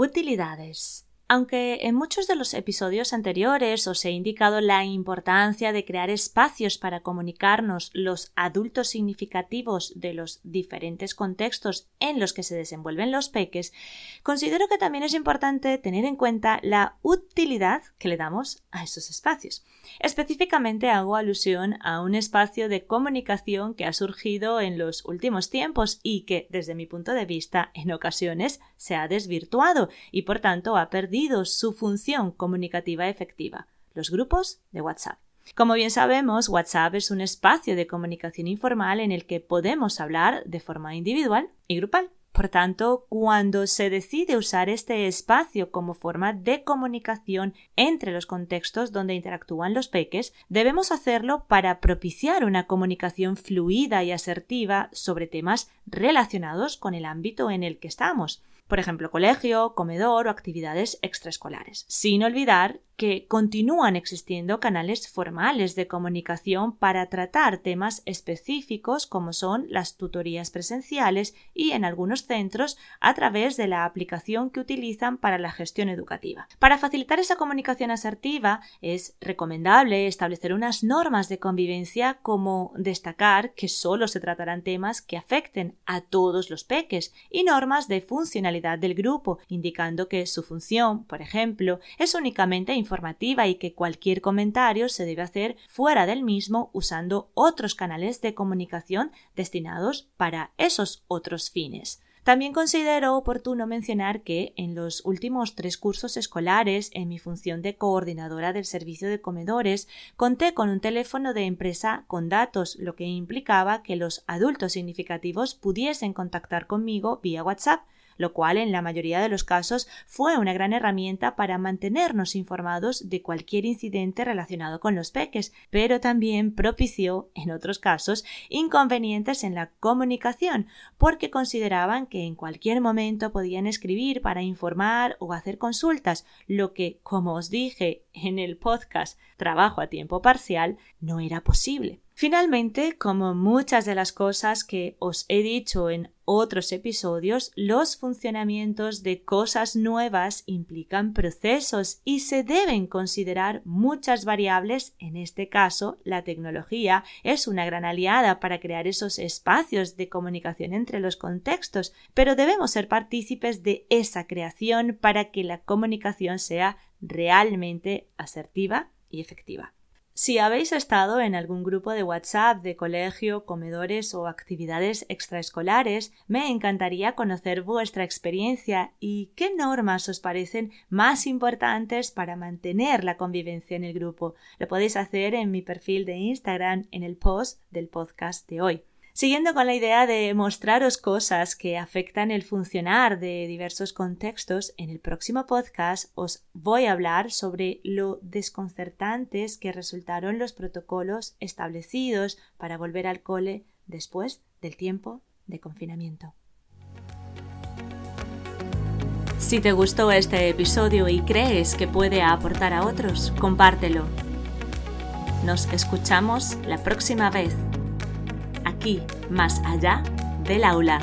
Utilidades. Aunque en muchos de los episodios anteriores os he indicado la importancia de crear espacios para comunicarnos los adultos significativos de los diferentes contextos en los que se desenvuelven los peques, considero que también es importante tener en cuenta la utilidad que le damos a esos espacios. Específicamente hago alusión a un espacio de comunicación que ha surgido en los últimos tiempos y que, desde mi punto de vista, en ocasiones se ha desvirtuado y por tanto ha perdido su función comunicativa efectiva, los grupos de WhatsApp. Como bien sabemos, WhatsApp es un espacio de comunicación informal en el que podemos hablar de forma individual y grupal. Por tanto, cuando se decide usar este espacio como forma de comunicación entre los contextos donde interactúan los peques, debemos hacerlo para propiciar una comunicación fluida y asertiva sobre temas relacionados con el ámbito en el que estamos por ejemplo, colegio, comedor o actividades extraescolares, sin olvidar que continúan existiendo canales formales de comunicación para tratar temas específicos como son las tutorías presenciales y en algunos centros a través de la aplicación que utilizan para la gestión educativa. Para facilitar esa comunicación asertiva es recomendable establecer unas normas de convivencia como destacar que solo se tratarán temas que afecten a todos los peques y normas de funcionalidad del grupo indicando que su función, por ejemplo, es únicamente informativa y que cualquier comentario se debe hacer fuera del mismo usando otros canales de comunicación destinados para esos otros fines. También considero oportuno mencionar que en los últimos tres cursos escolares, en mi función de coordinadora del servicio de comedores, conté con un teléfono de empresa con datos, lo que implicaba que los adultos significativos pudiesen contactar conmigo vía WhatsApp lo cual en la mayoría de los casos fue una gran herramienta para mantenernos informados de cualquier incidente relacionado con los peques, pero también propició, en otros casos, inconvenientes en la comunicación, porque consideraban que en cualquier momento podían escribir para informar o hacer consultas, lo que, como os dije en el podcast Trabajo a tiempo parcial, no era posible. Finalmente, como muchas de las cosas que os he dicho en otros episodios, los funcionamientos de cosas nuevas implican procesos y se deben considerar muchas variables. En este caso, la tecnología es una gran aliada para crear esos espacios de comunicación entre los contextos, pero debemos ser partícipes de esa creación para que la comunicación sea realmente asertiva y efectiva. Si habéis estado en algún grupo de WhatsApp de colegio, comedores o actividades extraescolares, me encantaría conocer vuestra experiencia y qué normas os parecen más importantes para mantener la convivencia en el grupo. Lo podéis hacer en mi perfil de Instagram en el post del podcast de hoy. Siguiendo con la idea de mostraros cosas que afectan el funcionar de diversos contextos, en el próximo podcast os voy a hablar sobre lo desconcertantes que resultaron los protocolos establecidos para volver al cole después del tiempo de confinamiento. Si te gustó este episodio y crees que puede aportar a otros, compártelo. Nos escuchamos la próxima vez aquí, más allá del aula.